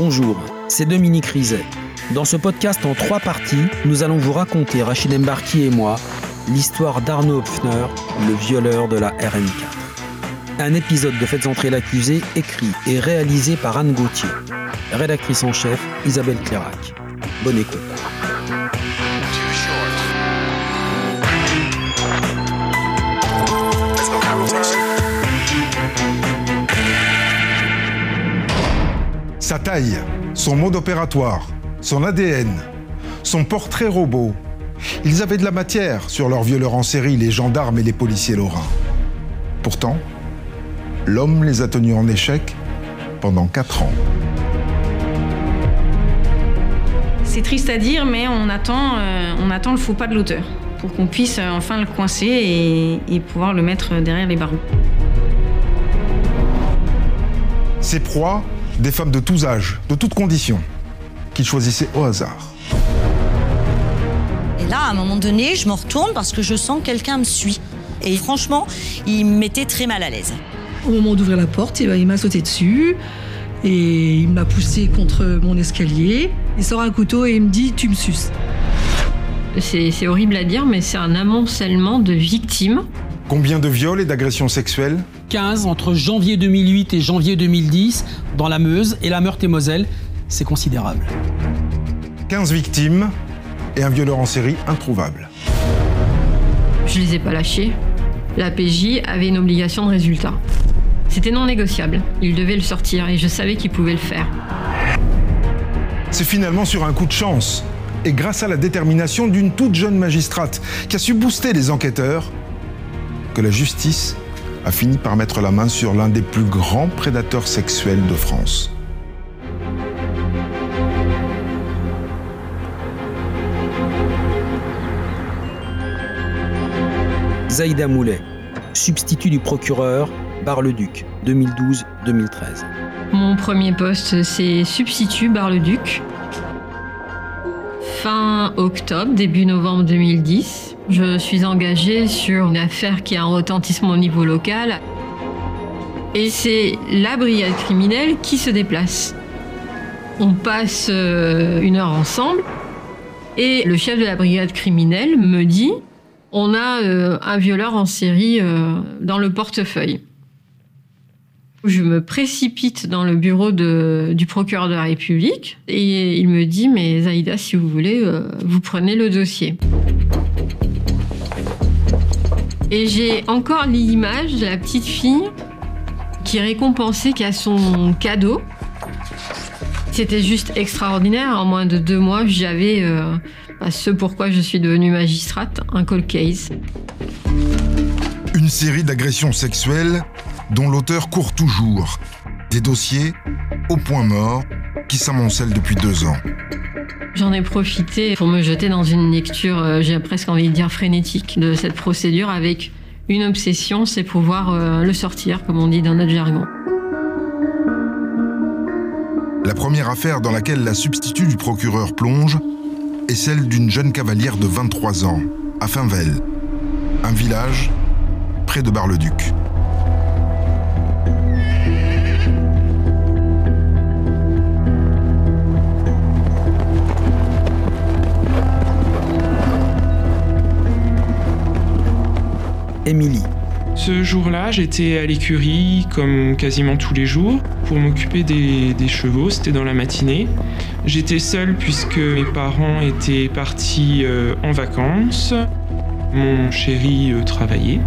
Bonjour, c'est Dominique Rizet. Dans ce podcast en trois parties, nous allons vous raconter, Rachid Embarki et moi, l'histoire d'Arnaud Hopfner, le violeur de la RN4. Un épisode de Faites entrer l'accusé écrit et réalisé par Anne Gauthier. Rédactrice en chef, Isabelle Clairac. Bonne écoute. Sa taille, son mode opératoire, son ADN, son portrait robot. Ils avaient de la matière sur leurs violeurs en série, les gendarmes et les policiers lorrains. Pourtant, l'homme les a tenus en échec pendant quatre ans. C'est triste à dire, mais on attend, euh, on attend le faux pas de l'auteur pour qu'on puisse euh, enfin le coincer et, et pouvoir le mettre derrière les barreaux. Ses proies, des femmes de tous âges, de toutes conditions, qu'il choisissait au hasard. Et là, à un moment donné, je me retourne parce que je sens que quelqu'un me suit. Et franchement, il me mettait très mal à l'aise. Au moment d'ouvrir la porte, il m'a sauté dessus et il m'a poussé contre mon escalier. Il sort un couteau et il me dit Tu me suces. C'est horrible à dire, mais c'est un amoncellement de victimes. Combien de viols et d'agressions sexuelles 15 entre janvier 2008 et janvier 2010 dans la Meuse et la Meurthe-et-Moselle, c'est considérable. 15 victimes et un violeur en série introuvable. Je les ai pas lâchés. La PJ avait une obligation de résultat. C'était non négociable. Il devait le sortir et je savais qu'il pouvait le faire. C'est finalement sur un coup de chance et grâce à la détermination d'une toute jeune magistrate qui a su booster les enquêteurs que la justice a fini par mettre la main sur l'un des plus grands prédateurs sexuels de France. Zaïda Moulet, substitut du procureur, Bar-le-Duc, 2012-2013. Mon premier poste, c'est substitut Bar-le-Duc. Fin octobre, début novembre 2010, je suis engagée sur une affaire qui a un retentissement au niveau local. Et c'est la brigade criminelle qui se déplace. On passe euh, une heure ensemble et le chef de la brigade criminelle me dit on a euh, un violeur en série euh, dans le portefeuille. Je me précipite dans le bureau du procureur de la République et il me dit mais Zaïda si vous voulez euh, vous prenez le dossier. Et j'ai encore l'image de la petite fille qui est récompensée qui a son cadeau. C'était juste extraordinaire. En moins de deux mois, j'avais euh, bah, ce pourquoi je suis devenue magistrate, un cold case. Une série d'agressions sexuelles dont l'auteur court toujours. Des dossiers au point mort qui s'amoncellent depuis deux ans. J'en ai profité pour me jeter dans une lecture, euh, j'ai presque envie de dire frénétique, de cette procédure avec une obsession, c'est pouvoir euh, le sortir, comme on dit dans notre jargon. La première affaire dans laquelle la substitut du procureur plonge est celle d'une jeune cavalière de 23 ans, à Finvel, un village près de Bar-le-Duc. Ce jour-là, j'étais à l'écurie comme quasiment tous les jours pour m'occuper des, des chevaux, c'était dans la matinée. J'étais seule puisque mes parents étaient partis euh, en vacances. Mon chéri euh, travaillait.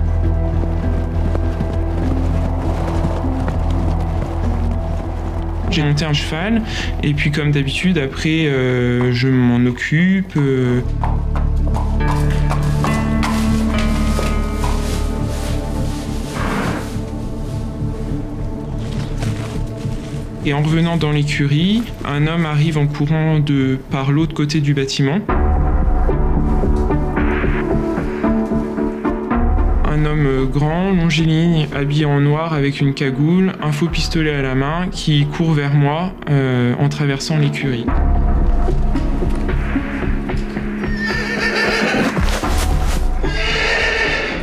J'ai monté un cheval et puis comme d'habitude après euh, je m'en occupe. Et en revenant dans l'écurie, un homme arrive en courant de par l'autre côté du bâtiment. Un homme grand, longiligne, habillé en noir avec une cagoule, un faux pistolet à la main, qui court vers moi euh, en traversant l'écurie.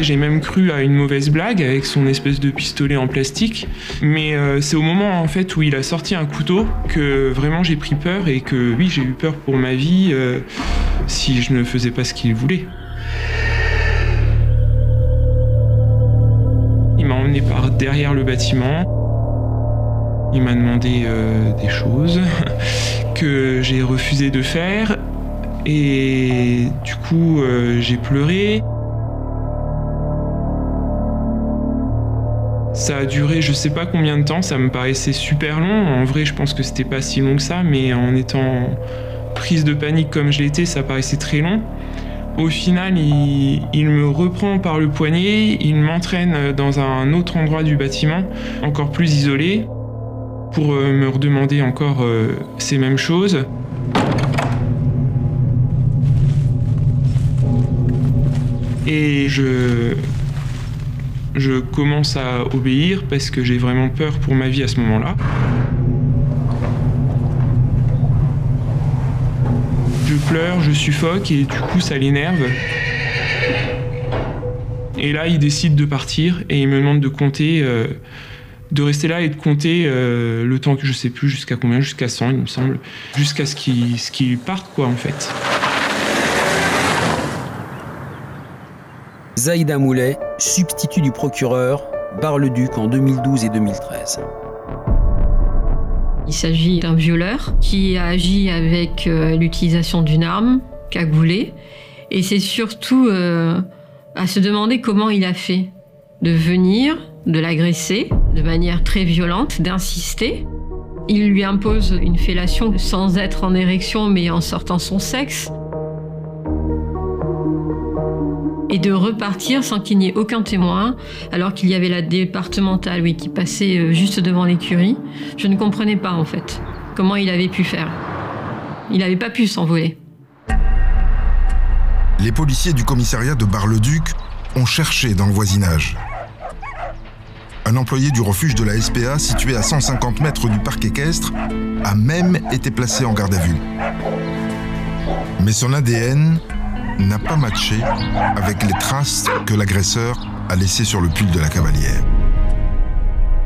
J'ai même cru à une mauvaise blague avec son espèce de pistolet en plastique. Mais euh, c'est au moment en fait où il a sorti un couteau que vraiment j'ai pris peur et que oui, j'ai eu peur pour ma vie euh, si je ne faisais pas ce qu'il voulait. Il m'a emmené par derrière le bâtiment. Il m'a demandé euh, des choses que j'ai refusé de faire. Et du coup, j'ai pleuré. Ça a duré je sais pas combien de temps, ça me paraissait super long. En vrai, je pense que c'était pas si long que ça, mais en étant prise de panique comme je l'étais, ça paraissait très long. Au final, il, il, me reprend par le poignet, il m'entraîne dans un autre endroit du bâtiment, encore plus isolé, pour euh, me redemander encore euh, ces mêmes choses. Et je, je commence à obéir parce que j'ai vraiment peur pour ma vie à ce moment-là. Je pleure, je suffoque et du coup ça l'énerve. Et là, il décide de partir et il me demande de compter, euh, de rester là et de compter euh, le temps que je sais plus jusqu'à combien, jusqu'à 100 il me semble, jusqu'à ce qu'il qu parte quoi en fait. Zaïda Moulet, substitut du procureur, Bar-le-Duc en 2012 et 2013. Il s'agit d'un violeur qui a agi avec euh, l'utilisation d'une arme cagoulée. Et c'est surtout euh, à se demander comment il a fait de venir, de l'agresser de manière très violente, d'insister. Il lui impose une fellation sans être en érection mais en sortant son sexe. Et de repartir sans qu'il n'y ait aucun témoin, alors qu'il y avait la départementale oui, qui passait euh, juste devant l'écurie. Je ne comprenais pas en fait comment il avait pu faire. Il n'avait pas pu s'envoler. Les policiers du commissariat de Bar-le-Duc ont cherché dans le voisinage. Un employé du refuge de la SPA, situé à 150 mètres du parc équestre, a même été placé en garde à vue. Mais son ADN n'a pas matché avec les traces que l'agresseur a laissées sur le pull de la cavalière.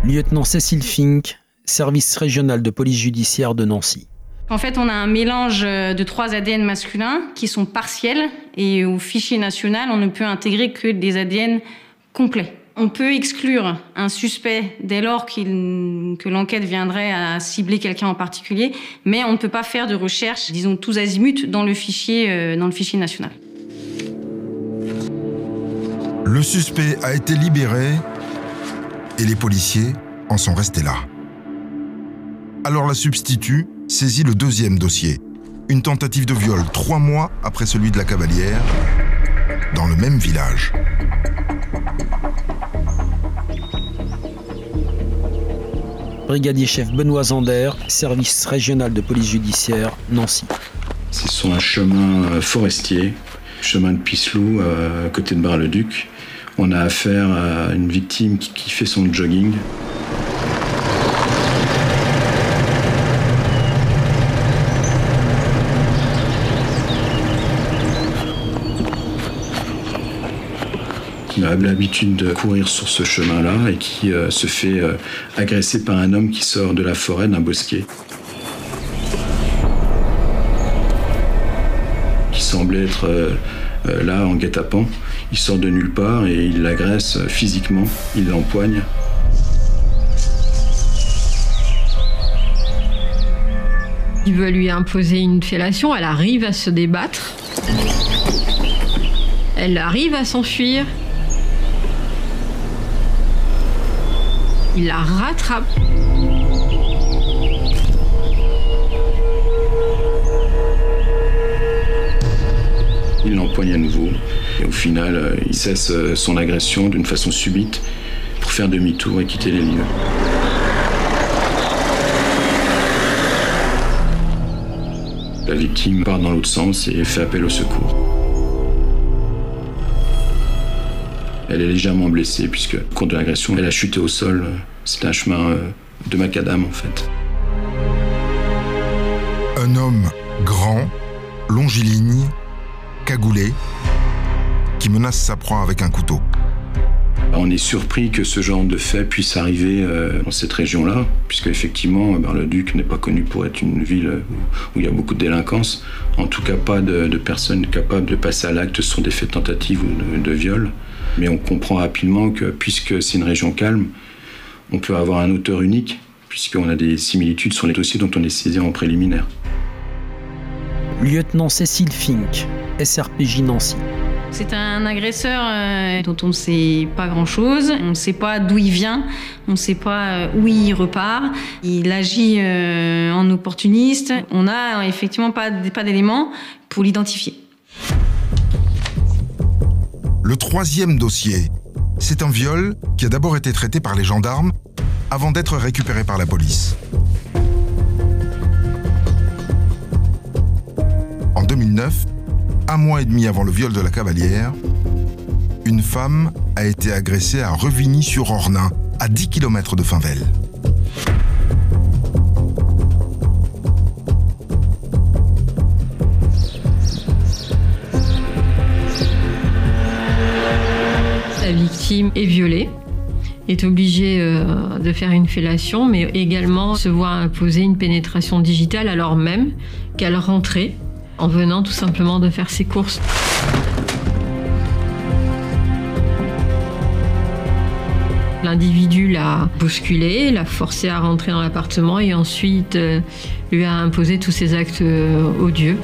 Lieutenant Cécile Fink, service régional de police judiciaire de Nancy. En fait, on a un mélange de trois ADN masculins qui sont partiels et au fichier national, on ne peut intégrer que des ADN complets. On peut exclure un suspect dès lors que l'enquête viendrait à cibler quelqu'un en particulier, mais on ne peut pas faire de recherche, disons, tous azimuts dans le fichier, euh, dans le fichier national. Le suspect a été libéré et les policiers en sont restés là. Alors la substitut saisit le deuxième dossier, une tentative de viol trois mois après celui de la cavalière, dans le même village. Brigadier chef Benoît Zander, service régional de police judiciaire, Nancy. C'est sur un chemin forestier, chemin de Pisselou, à côté de Bar-le-Duc. On a affaire à une victime qui fait son jogging. L'habitude de courir sur ce chemin-là et qui euh, se fait euh, agresser par un homme qui sort de la forêt d'un bosquet. Qui semblait être euh, là en guet-apens. Il sort de nulle part et il l'agresse physiquement, il l'empoigne. Il veut lui imposer une fellation, elle arrive à se débattre. Elle arrive à s'enfuir. Il la rattrape. Il l'empoigne à nouveau. Et au final, euh, il cesse euh, son agression d'une façon subite pour faire demi-tour et quitter les lieux. La victime part dans l'autre sens et fait appel au secours. Elle est légèrement blessée puisque, au cours de l'agression, elle a chuté au sol. C'est un chemin de macadam en fait. Un homme grand, longiligne, cagoulé, qui menace sa proie avec un couteau. On est surpris que ce genre de fait puisse arriver euh, dans cette région-là, puisque effectivement, Bar-le-Duc n'est pas connu pour être une ville où il y a beaucoup de délinquance. En tout cas, pas de, personnes capables de passer à l'acte sur des faits de tentative ou de, de viol. Mais on comprend rapidement que, puisque c'est une région calme, on peut avoir un auteur unique, puisqu'on a des similitudes sur les dossiers dont on est saisi en préliminaire. Lieutenant Cécile Fink, SRPJ Nancy. C'est un agresseur euh, dont on ne sait pas grand-chose. On ne sait pas d'où il vient. On ne sait pas euh, où il repart. Il agit euh, en opportuniste. On n'a effectivement pas, pas d'éléments pour l'identifier. Le troisième dossier, c'est un viol qui a d'abord été traité par les gendarmes avant d'être récupéré par la police. En 2009, un mois et demi avant le viol de la cavalière, une femme a été agressée à Revigny-sur-Ornain, à 10 km de Finvel. Est violée, est obligée euh, de faire une fellation, mais également se voit imposer une pénétration digitale alors même qu'elle rentrait en venant tout simplement de faire ses courses. L'individu l'a bousculé, l'a forcé à rentrer dans l'appartement et ensuite euh, lui a imposé tous ses actes euh, odieux.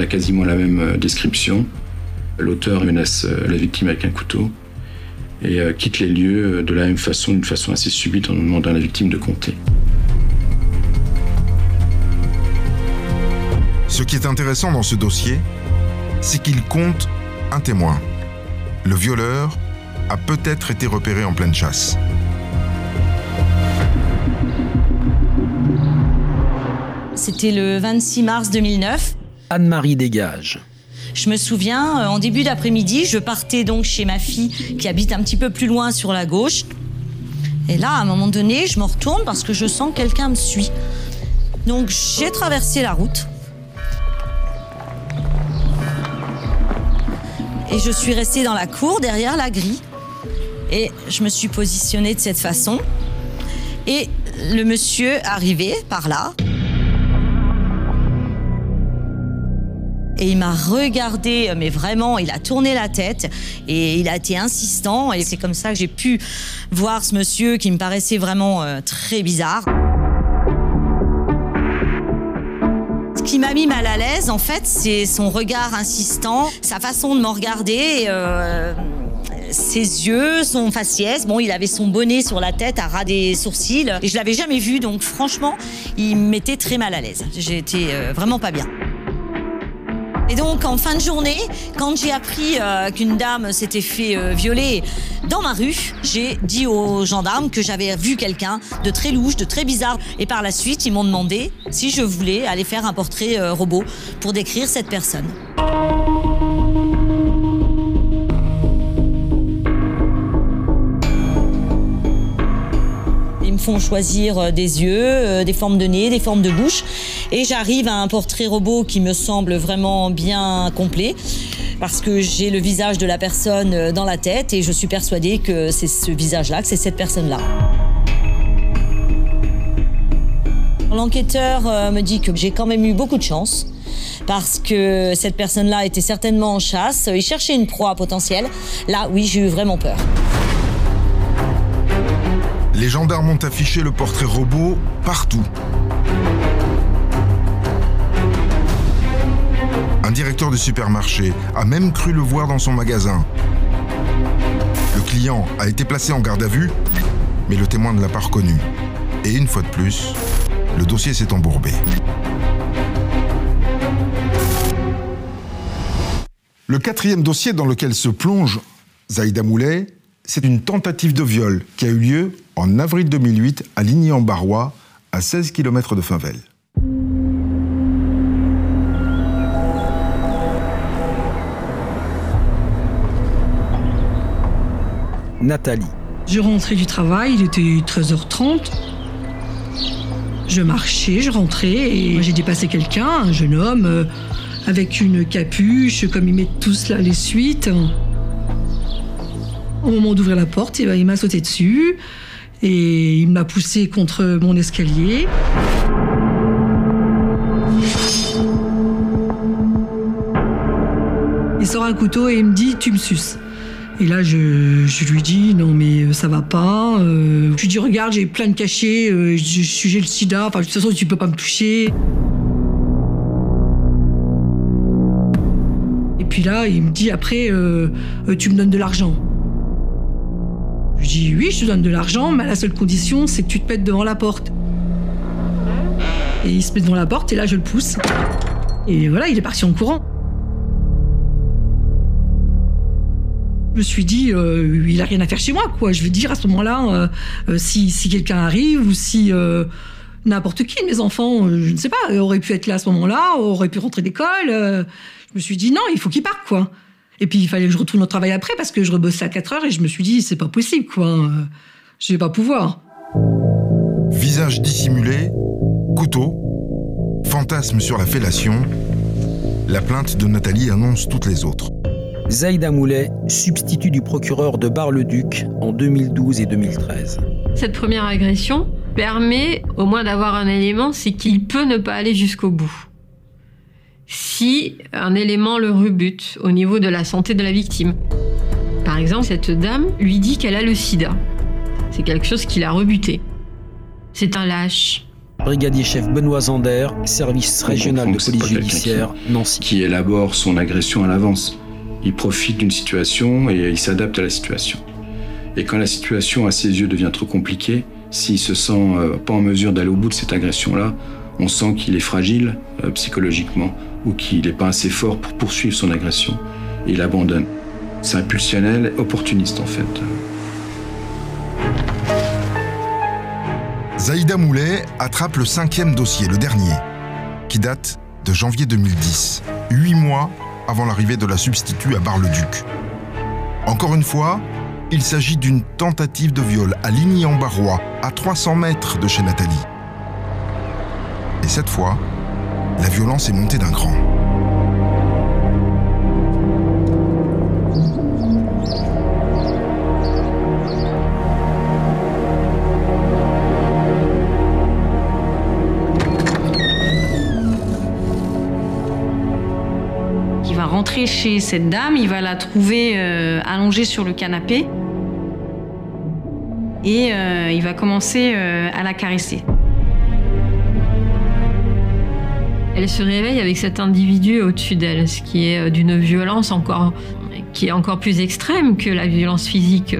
A quasiment la même euh, description. L'auteur menace la victime avec un couteau et euh, quitte les lieux euh, de la même façon, d'une façon assez subite, en demandant à la victime de compter. Ce qui est intéressant dans ce dossier, c'est qu'il compte un témoin. Le violeur a peut-être été repéré en pleine chasse. C'était le 26 mars 2009. Anne-Marie Dégage. Je me souviens, euh, en début d'après-midi, je partais donc chez ma fille qui habite un petit peu plus loin sur la gauche. Et là, à un moment donné, je me retourne parce que je sens que quelqu'un me suit. Donc j'ai traversé la route. Et je suis restée dans la cour derrière la grille. Et je me suis positionnée de cette façon. Et le monsieur arrivait par là. Et il m'a regardé, euh, mais vraiment, il a tourné la tête et il a été insistant. Et c'est comme ça que j'ai pu voir ce monsieur qui me paraissait vraiment euh, très bizarre. Ce qui m'a mis mal à l'aise, en fait, c'est son regard insistant, sa façon de me regarder. Euh, ses yeux, son faciès. Bon, il avait son bonnet sur la tête à ras des sourcils. Et je l'avais jamais vu, donc franchement, il m'était très mal à l'aise. J'étais vraiment pas bien. Et donc en fin de journée, quand j'ai appris euh, qu'une dame s'était fait euh, violer dans ma rue, j'ai dit aux gendarmes que j'avais vu quelqu'un de très louche, de très bizarre. Et par la suite, ils m'ont demandé si je voulais aller faire un portrait euh, robot pour décrire cette personne. Font choisir euh, des yeux, euh, des formes de nez, des formes de bouche. Et j'arrive à un portrait robot qui me semble vraiment bien complet parce que j'ai le visage de la personne euh, dans la tête et je suis persuadée que c'est ce visage-là, que c'est cette personne-là. L'enquêteur me dit que j'ai quand même eu beaucoup de chance parce que cette personne-là était certainement en chasse, il cherchait une proie potentielle. Là, oui, j'ai eu vraiment peur. Les gendarmes ont affiché le portrait robot partout. Un directeur de supermarché a même cru le voir dans son magasin. Le client a été placé en garde à vue, mais le témoin ne l'a pas reconnu. Et une fois de plus, le dossier s'est embourbé. Le quatrième dossier dans lequel se plonge Zaïda Moulet, c'est une tentative de viol qui a eu lieu en avril 2008 à Ligny-en-Barrois, à 16 km de Finvel. Nathalie. Je rentrais du travail, il était 13h30. Je marchais, je rentrais et j'ai dépassé quelqu'un, un jeune homme, euh, avec une capuche, comme ils mettent tous là les suites. Au moment d'ouvrir la porte, eh ben, il m'a sauté dessus et il m'a poussé contre mon escalier. Il sort un couteau et il me dit Tu me suces. Et là, je, lui dis non, mais euh, ça va pas. Euh, je lui dis regarde, j'ai plein de cachets, euh, je, j'ai le sida. Enfin, de toute façon, tu peux pas me toucher. Et puis là, il me dit après, tu me donnes de l'argent. Je lui dis oui, je te donne de l'argent, mais la seule condition, c'est que tu te mettes devant la porte. Et il se met devant la porte, et là, je le pousse. Et voilà, il est parti en courant. Je me suis dit, euh, il a rien à faire chez moi, quoi. Je veux dire, à ce moment-là, euh, euh, si, si quelqu'un arrive ou si n'importe qui, mes enfants, je ne sais pas, auraient pu être là à ce moment-là, auraient pu rentrer d'école. je me suis dit, non, il faut qu'il parte, quoi. Et puis, il fallait que je retourne au travail après parce que je rebossais à 4 heures et je me suis dit, c'est pas possible, quoi. Je vais pas pouvoir. Visage dissimulé, couteau, fantasme sur la fellation. La plainte de Nathalie annonce toutes les autres. Zaïda Moulet, substitut du procureur de Bar-le-Duc en 2012 et 2013. Cette première agression permet au moins d'avoir un élément, c'est qu'il peut ne pas aller jusqu'au bout. Si un élément le rebute au niveau de la santé de la victime. Par exemple, cette dame lui dit qu'elle a le sida. C'est quelque chose qui l'a rebuté. C'est un lâche. Brigadier chef Benoît Zander, service régional de police judiciaire, Nancy. Qui élabore son agression à l'avance il profite d'une situation et il s'adapte à la situation. Et quand la situation à ses yeux devient trop compliquée, s'il se sent euh, pas en mesure d'aller au bout de cette agression-là, on sent qu'il est fragile euh, psychologiquement ou qu'il n'est pas assez fort pour poursuivre son agression. Il abandonne. C'est impulsionnel, opportuniste en fait. Zaïda Moulet attrape le cinquième dossier, le dernier, qui date de janvier 2010. Huit mois avant l'arrivée de la substitut à Bar-le-Duc. Encore une fois, il s'agit d'une tentative de viol à Ligny-en-Barrois, à 300 mètres de chez Nathalie. Et cette fois, la violence est montée d'un cran. rentrer chez cette dame, il va la trouver euh, allongée sur le canapé et euh, il va commencer euh, à la caresser. Elle se réveille avec cet individu au-dessus d'elle, ce qui est d'une violence encore, qui est encore plus extrême que la violence physique,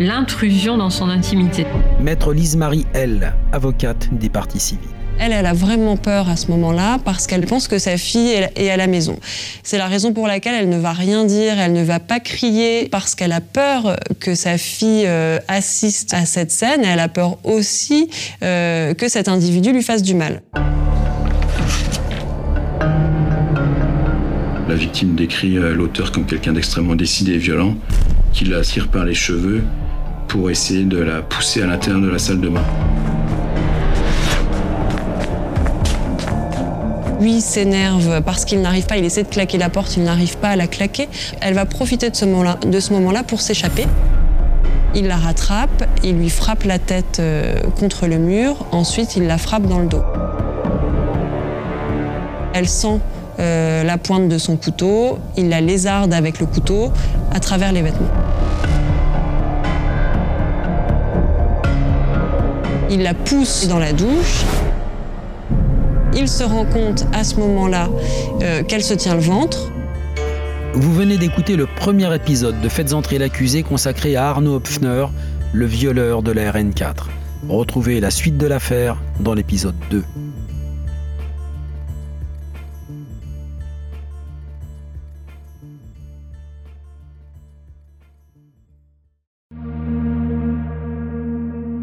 l'intrusion dans son intimité. Maître Lise-Marie L, avocate des parties civiles. Elle, elle a vraiment peur à ce moment-là parce qu'elle pense que sa fille est à la maison. C'est la raison pour laquelle elle ne va rien dire, elle ne va pas crier parce qu'elle a peur que sa fille euh, assiste à cette scène. Elle a peur aussi euh, que cet individu lui fasse du mal. La victime décrit euh, l'auteur comme quelqu'un d'extrêmement décidé et violent, qui la tire par les cheveux pour essayer de la pousser à l'intérieur de la salle de bain. Lui s'énerve parce qu'il n'arrive pas, il essaie de claquer la porte, il n'arrive pas à la claquer. Elle va profiter de ce moment-là pour s'échapper. Il la rattrape, il lui frappe la tête euh, contre le mur, ensuite il la frappe dans le dos. Elle sent euh, la pointe de son couteau, il la lézarde avec le couteau à travers les vêtements. Il la pousse dans la douche, il se rend compte à ce moment-là euh, qu'elle se tient le ventre. Vous venez d'écouter le premier épisode de Faites entrer l'accusé consacré à Arnaud Hopfner, le violeur de la RN4. Retrouvez la suite de l'affaire dans l'épisode 2.